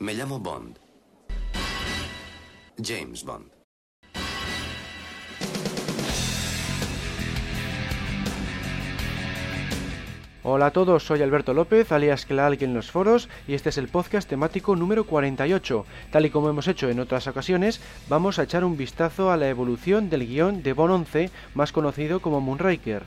Me llamo Bond. James Bond. Hola a todos, soy Alberto López, alias Clark en los foros, y este es el podcast temático número 48. Tal y como hemos hecho en otras ocasiones, vamos a echar un vistazo a la evolución del guion de Bond 11, más conocido como Moonraker.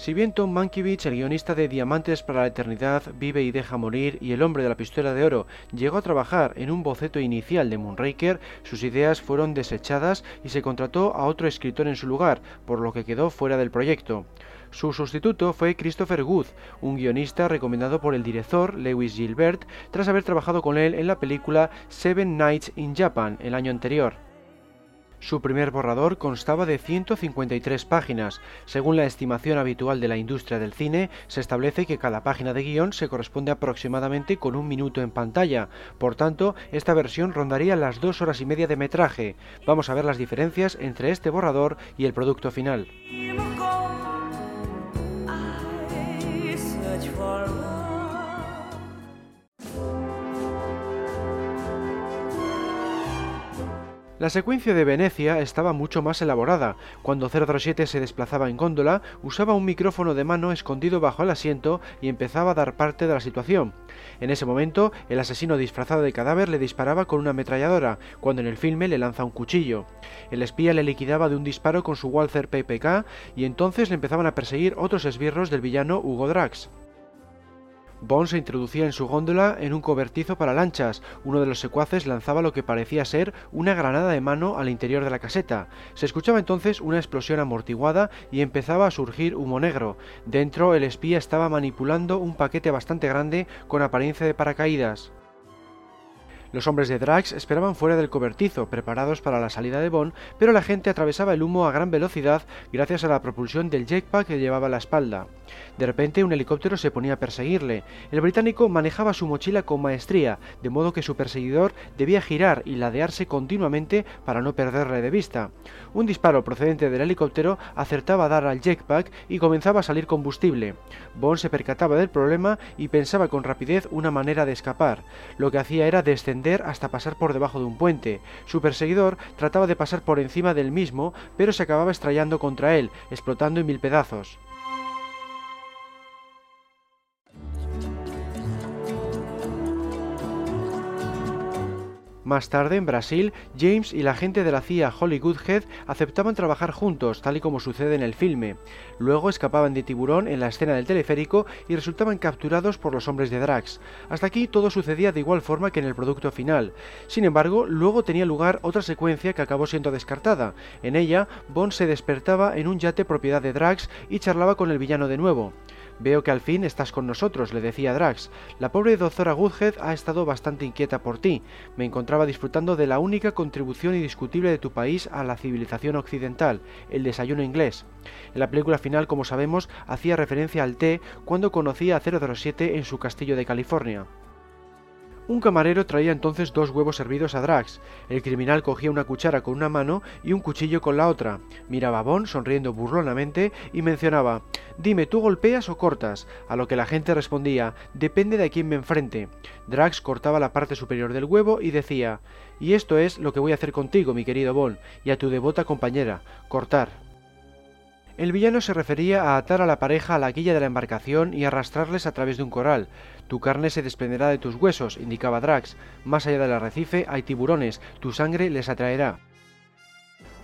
Si bien Tom Mankiewicz, el guionista de Diamantes para la Eternidad, Vive y Deja Morir y El Hombre de la Pistola de Oro llegó a trabajar en un boceto inicial de Moonraker, sus ideas fueron desechadas y se contrató a otro escritor en su lugar, por lo que quedó fuera del proyecto. Su sustituto fue Christopher Good, un guionista recomendado por el director Lewis Gilbert tras haber trabajado con él en la película Seven Nights in Japan el año anterior. Su primer borrador constaba de 153 páginas. Según la estimación habitual de la industria del cine, se establece que cada página de guion se corresponde aproximadamente con un minuto en pantalla. Por tanto, esta versión rondaría las dos horas y media de metraje. Vamos a ver las diferencias entre este borrador y el producto final. La secuencia de Venecia estaba mucho más elaborada. Cuando 007 se desplazaba en góndola, usaba un micrófono de mano escondido bajo el asiento y empezaba a dar parte de la situación. En ese momento, el asesino disfrazado de cadáver le disparaba con una ametralladora, cuando en el filme le lanza un cuchillo. El espía le liquidaba de un disparo con su Walther PPK y entonces le empezaban a perseguir otros esbirros del villano Hugo Drax. Bond se introducía en su góndola en un cobertizo para lanchas. Uno de los secuaces lanzaba lo que parecía ser una granada de mano al interior de la caseta. Se escuchaba entonces una explosión amortiguada y empezaba a surgir humo negro. Dentro el espía estaba manipulando un paquete bastante grande con apariencia de paracaídas. Los hombres de Drax esperaban fuera del cobertizo, preparados para la salida de Bond, pero la gente atravesaba el humo a gran velocidad gracias a la propulsión del jetpack que llevaba a la espalda. De repente un helicóptero se ponía a perseguirle. El británico manejaba su mochila con maestría, de modo que su perseguidor debía girar y ladearse continuamente para no perderle de vista. Un disparo procedente del helicóptero acertaba a dar al jetpack y comenzaba a salir combustible. Bond se percataba del problema y pensaba con rapidez una manera de escapar. Lo que hacía era descender hasta pasar por debajo de un puente. Su perseguidor trataba de pasar por encima del mismo, pero se acababa estrellando contra él, explotando en mil pedazos. Más tarde, en Brasil, James y la gente de la CIA Hollywood Head aceptaban trabajar juntos, tal y como sucede en el filme. Luego escapaban de tiburón en la escena del teleférico y resultaban capturados por los hombres de Drax. Hasta aquí todo sucedía de igual forma que en el producto final. Sin embargo, luego tenía lugar otra secuencia que acabó siendo descartada. En ella, Bond se despertaba en un yate propiedad de Drax y charlaba con el villano de nuevo. Veo que al fin estás con nosotros, le decía Drax. La pobre doctora Goodhead ha estado bastante inquieta por ti. Me encontraba disfrutando de la única contribución indiscutible de tu país a la civilización occidental, el desayuno inglés. En la película final, como sabemos, hacía referencia al té cuando conocía a 007 en su castillo de California. Un camarero traía entonces dos huevos servidos a Drax. El criminal cogía una cuchara con una mano y un cuchillo con la otra. Miraba a Bond sonriendo burlonamente y mencionaba Dime, ¿tú golpeas o cortas? A lo que la gente respondía Depende de a quién me enfrente. Drax cortaba la parte superior del huevo y decía Y esto es lo que voy a hacer contigo, mi querido Bond, y a tu devota compañera, cortar. El villano se refería a atar a la pareja a la quilla de la embarcación y arrastrarles a través de un coral. Tu carne se desprenderá de tus huesos, indicaba Drax. Más allá del arrecife hay tiburones, tu sangre les atraerá.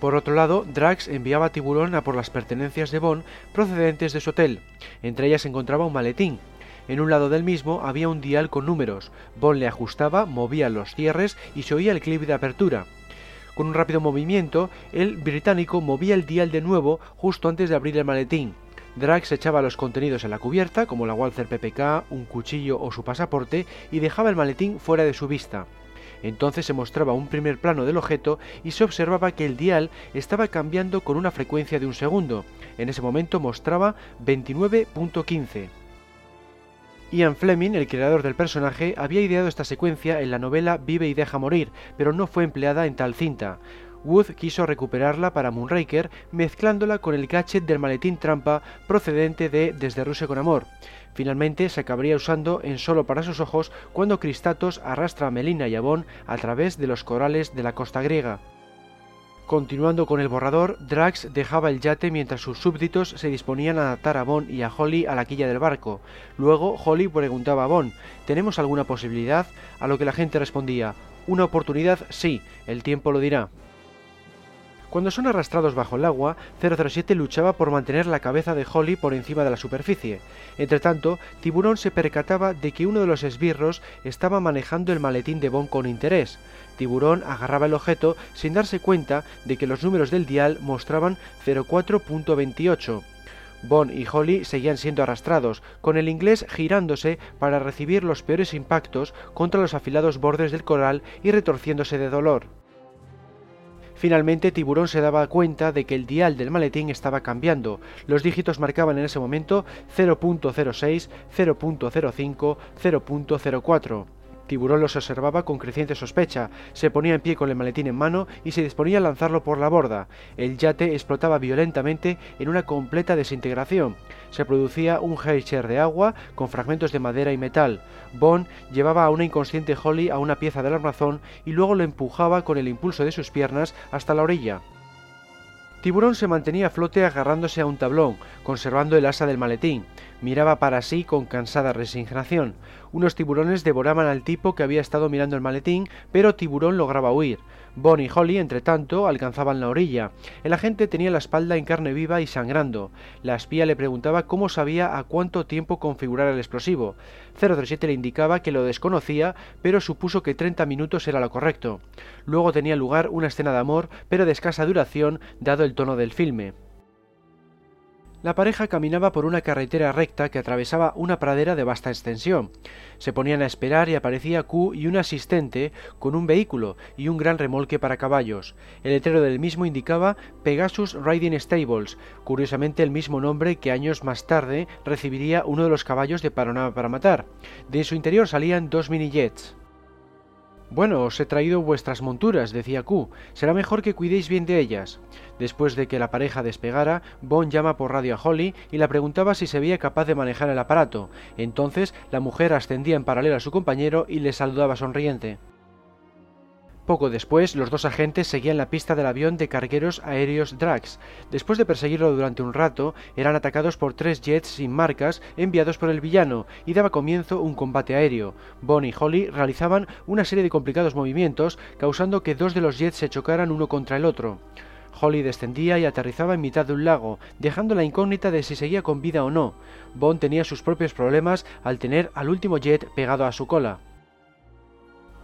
Por otro lado, Drax enviaba a Tiburón a por las pertenencias de Bond procedentes de su hotel. Entre ellas se encontraba un maletín. En un lado del mismo había un dial con números. Bond le ajustaba, movía los cierres y se oía el clip de apertura. Con un rápido movimiento, el británico movía el dial de nuevo justo antes de abrir el maletín. Drax echaba los contenidos en la cubierta, como la Walther PPK, un cuchillo o su pasaporte, y dejaba el maletín fuera de su vista. Entonces se mostraba un primer plano del objeto y se observaba que el dial estaba cambiando con una frecuencia de un segundo. En ese momento mostraba 29.15. Ian Fleming, el creador del personaje, había ideado esta secuencia en la novela Vive y deja morir, pero no fue empleada en tal cinta. Wood quiso recuperarla para Moonraker mezclándola con el gadget del maletín trampa procedente de Desde Rusia con Amor. Finalmente se acabaría usando en solo para sus ojos cuando Cristatos arrastra a Melina y a Bond a través de los corales de la costa griega. Continuando con el borrador, Drax dejaba el yate mientras sus súbditos se disponían a atar a Bond y a Holly a la quilla del barco. Luego, Holly preguntaba a Bond, ¿tenemos alguna posibilidad? A lo que la gente respondía, una oportunidad sí, el tiempo lo dirá. Cuando son arrastrados bajo el agua, 007 luchaba por mantener la cabeza de Holly por encima de la superficie. Entretanto, Tiburón se percataba de que uno de los esbirros estaba manejando el maletín de Bond con interés. Tiburón agarraba el objeto sin darse cuenta de que los números del dial mostraban 04.28. Bond y Holly seguían siendo arrastrados, con el inglés girándose para recibir los peores impactos contra los afilados bordes del coral y retorciéndose de dolor. Finalmente, Tiburón se daba cuenta de que el dial del maletín estaba cambiando. Los dígitos marcaban en ese momento 0.06, 0.05, 0.04. Tiburón los observaba con creciente sospecha, se ponía en pie con el maletín en mano y se disponía a lanzarlo por la borda. El yate explotaba violentamente en una completa desintegración. Se producía un heicher de agua con fragmentos de madera y metal. Bond llevaba a una inconsciente Holly a una pieza del armazón y luego lo empujaba con el impulso de sus piernas hasta la orilla. Tiburón se mantenía a flote agarrándose a un tablón, conservando el asa del maletín. Miraba para sí con cansada resignación. Unos tiburones devoraban al tipo que había estado mirando el maletín, pero Tiburón lograba huir. Bon y Holly, entre tanto, alcanzaban la orilla. El agente tenía la espalda en carne viva y sangrando. La espía le preguntaba cómo sabía a cuánto tiempo configurar el explosivo. 037 le indicaba que lo desconocía, pero supuso que 30 minutos era lo correcto. Luego tenía lugar una escena de amor, pero de escasa duración, dado el tono del filme. La pareja caminaba por una carretera recta que atravesaba una pradera de vasta extensión. Se ponían a esperar y aparecía Q y un asistente con un vehículo y un gran remolque para caballos. El letrero del mismo indicaba Pegasus Riding Stables, curiosamente el mismo nombre que años más tarde recibiría uno de los caballos de Panorama para matar. De su interior salían dos mini jets. Bueno, os he traído vuestras monturas, decía Q. Será mejor que cuidéis bien de ellas. Después de que la pareja despegara, Bond llama por radio a Holly y la preguntaba si se veía capaz de manejar el aparato. Entonces, la mujer ascendía en paralelo a su compañero y le saludaba sonriente. Poco después, los dos agentes seguían la pista del avión de cargueros aéreos Drax. Después de perseguirlo durante un rato, eran atacados por tres jets sin marcas enviados por el villano y daba comienzo un combate aéreo. Bond y Holly realizaban una serie de complicados movimientos, causando que dos de los jets se chocaran uno contra el otro. Holly descendía y aterrizaba en mitad de un lago, dejando la incógnita de si seguía con vida o no. Bond tenía sus propios problemas al tener al último jet pegado a su cola.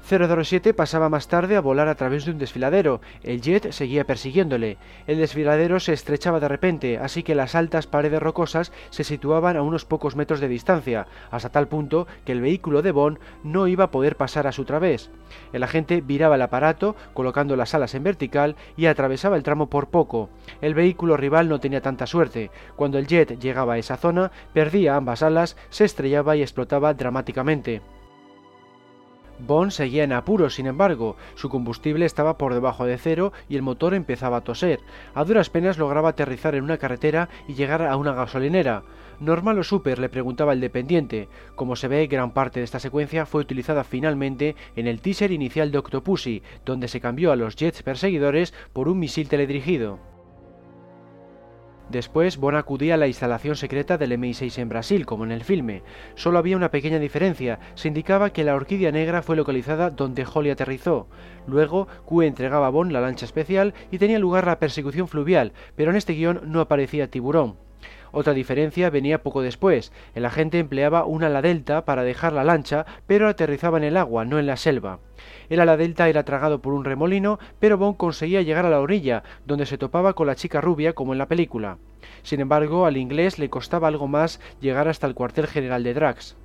007 pasaba más tarde a volar a través de un desfiladero. El jet seguía persiguiéndole. El desfiladero se estrechaba de repente, así que las altas paredes rocosas se situaban a unos pocos metros de distancia, hasta tal punto que el vehículo de Bond no iba a poder pasar a su través. El agente viraba el aparato, colocando las alas en vertical y atravesaba el tramo por poco. El vehículo rival no tenía tanta suerte. Cuando el jet llegaba a esa zona, perdía ambas alas, se estrellaba y explotaba dramáticamente. Bond seguía en apuros, sin embargo, su combustible estaba por debajo de cero y el motor empezaba a toser. A duras penas lograba aterrizar en una carretera y llegar a una gasolinera. ¿Normal o super? le preguntaba el dependiente. Como se ve, gran parte de esta secuencia fue utilizada finalmente en el teaser inicial de Octopussy, donde se cambió a los jets perseguidores por un misil teledirigido. Después, Bond acudía a la instalación secreta del MI6 en Brasil, como en el filme. Solo había una pequeña diferencia. Se indicaba que la orquídea negra fue localizada donde Holly aterrizó. Luego, Q entregaba a Bond la lancha especial y tenía lugar la persecución fluvial, pero en este guion no aparecía tiburón. Otra diferencia venía poco después. El agente empleaba un ala delta para dejar la lancha, pero aterrizaba en el agua, no en la selva. El ala delta era tragado por un remolino, pero Bond conseguía llegar a la orilla, donde se topaba con la chica rubia como en la película. Sin embargo, al inglés le costaba algo más llegar hasta el cuartel general de Drax.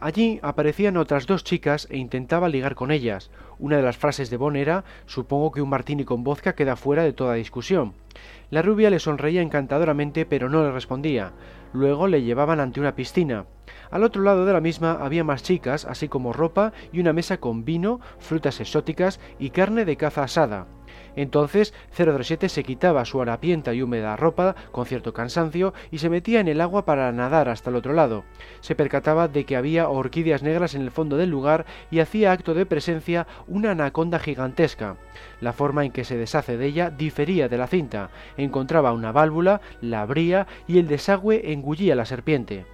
Allí aparecían otras dos chicas e intentaba ligar con ellas. Una de las frases de Bon era supongo que un martini con vodka queda fuera de toda discusión. La rubia le sonreía encantadoramente pero no le respondía. Luego le llevaban ante una piscina. Al otro lado de la misma había más chicas, así como ropa y una mesa con vino, frutas exóticas y carne de caza asada. Entonces 007 se quitaba su harapienta y húmeda ropa con cierto cansancio y se metía en el agua para nadar hasta el otro lado. Se percataba de que había orquídeas negras en el fondo del lugar y hacía acto de presencia una anaconda gigantesca. La forma en que se deshace de ella difería de la cinta. Encontraba una válvula, la abría y el desagüe engullía la serpiente.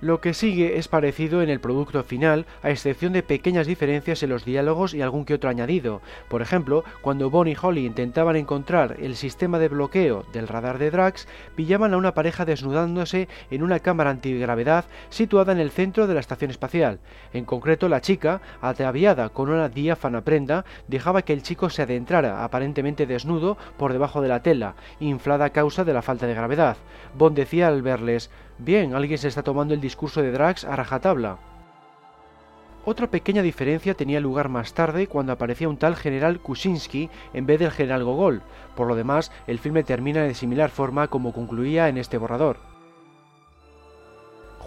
Lo que sigue es parecido en el producto final, a excepción de pequeñas diferencias en los diálogos y algún que otro añadido. Por ejemplo, cuando Bonnie y Holly intentaban encontrar el sistema de bloqueo del radar de Drax, pillaban a una pareja desnudándose en una cámara antigravedad situada en el centro de la estación espacial. En concreto, la chica, ataviada con una diáfana prenda, dejaba que el chico se adentrara aparentemente desnudo por debajo de la tela, inflada a causa de la falta de gravedad. Bond decía al verles Bien, alguien se está tomando el discurso de Drax a rajatabla. Otra pequeña diferencia tenía lugar más tarde cuando aparecía un tal general Kuczynski en vez del general Gogol. Por lo demás, el filme termina de similar forma como concluía en este borrador.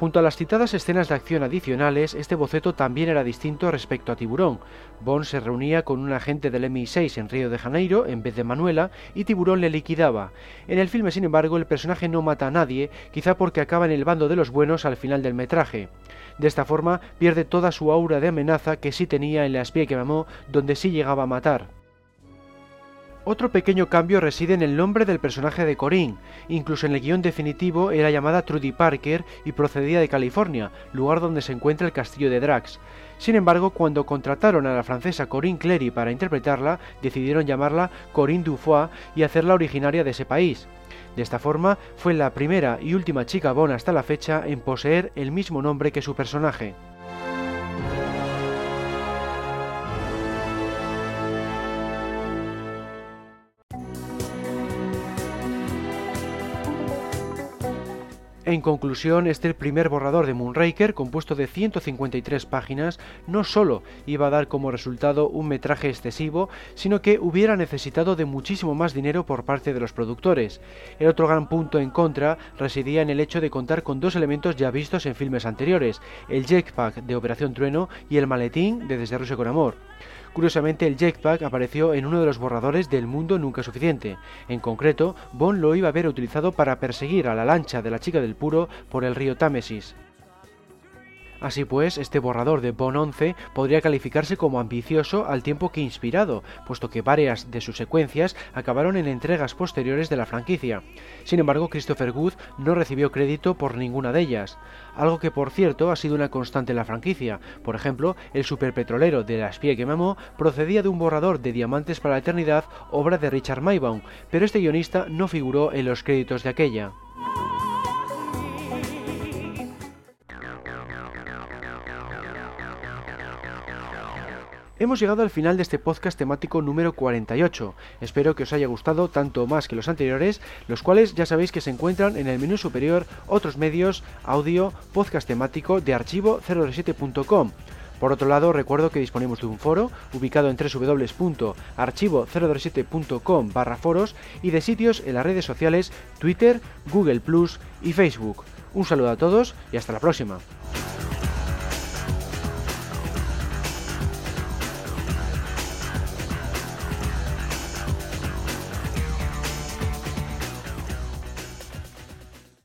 Junto a las citadas escenas de acción adicionales, este boceto también era distinto respecto a Tiburón. Bond se reunía con un agente del MI6 en Río de Janeiro en vez de Manuela y Tiburón le liquidaba. En el filme, sin embargo, el personaje no mata a nadie, quizá porque acaba en el bando de los buenos al final del metraje. De esta forma pierde toda su aura de amenaza que sí tenía en la espía que mamó, donde sí llegaba a matar. Otro pequeño cambio reside en el nombre del personaje de Corinne. Incluso en el guion definitivo era llamada Trudy Parker y procedía de California, lugar donde se encuentra el castillo de Drax. Sin embargo, cuando contrataron a la francesa Corinne Clery para interpretarla, decidieron llamarla Corinne Dufoy y hacerla originaria de ese país. De esta forma, fue la primera y última chica Bond hasta la fecha en poseer el mismo nombre que su personaje. En conclusión, este primer borrador de Moonraker, compuesto de 153 páginas, no solo iba a dar como resultado un metraje excesivo, sino que hubiera necesitado de muchísimo más dinero por parte de los productores. El otro gran punto en contra residía en el hecho de contar con dos elementos ya vistos en filmes anteriores, el jetpack de Operación Trueno y el maletín de Desde Rusia con Amor. Curiosamente, el jetpack apareció en uno de los borradores del mundo nunca suficiente. En concreto, Bond lo iba a haber utilizado para perseguir a la lancha de la chica del puro por el río Támesis. Así pues, este borrador de Bond 11 podría calificarse como ambicioso al tiempo que inspirado, puesto que varias de sus secuencias acabaron en entregas posteriores de la franquicia. Sin embargo, Christopher Good no recibió crédito por ninguna de ellas, algo que por cierto ha sido una constante en la franquicia. Por ejemplo, el superpetrolero de la espía que mamó procedía de un borrador de Diamantes para la Eternidad, obra de Richard Maybaum, pero este guionista no figuró en los créditos de aquella. Hemos llegado al final de este podcast temático número 48. Espero que os haya gustado tanto más que los anteriores, los cuales ya sabéis que se encuentran en el menú superior otros medios, audio, podcast temático de archivo027.com. Por otro lado, recuerdo que disponemos de un foro ubicado en www.archivo027.com barra foros y de sitios en las redes sociales Twitter, Google Plus y Facebook. Un saludo a todos y hasta la próxima.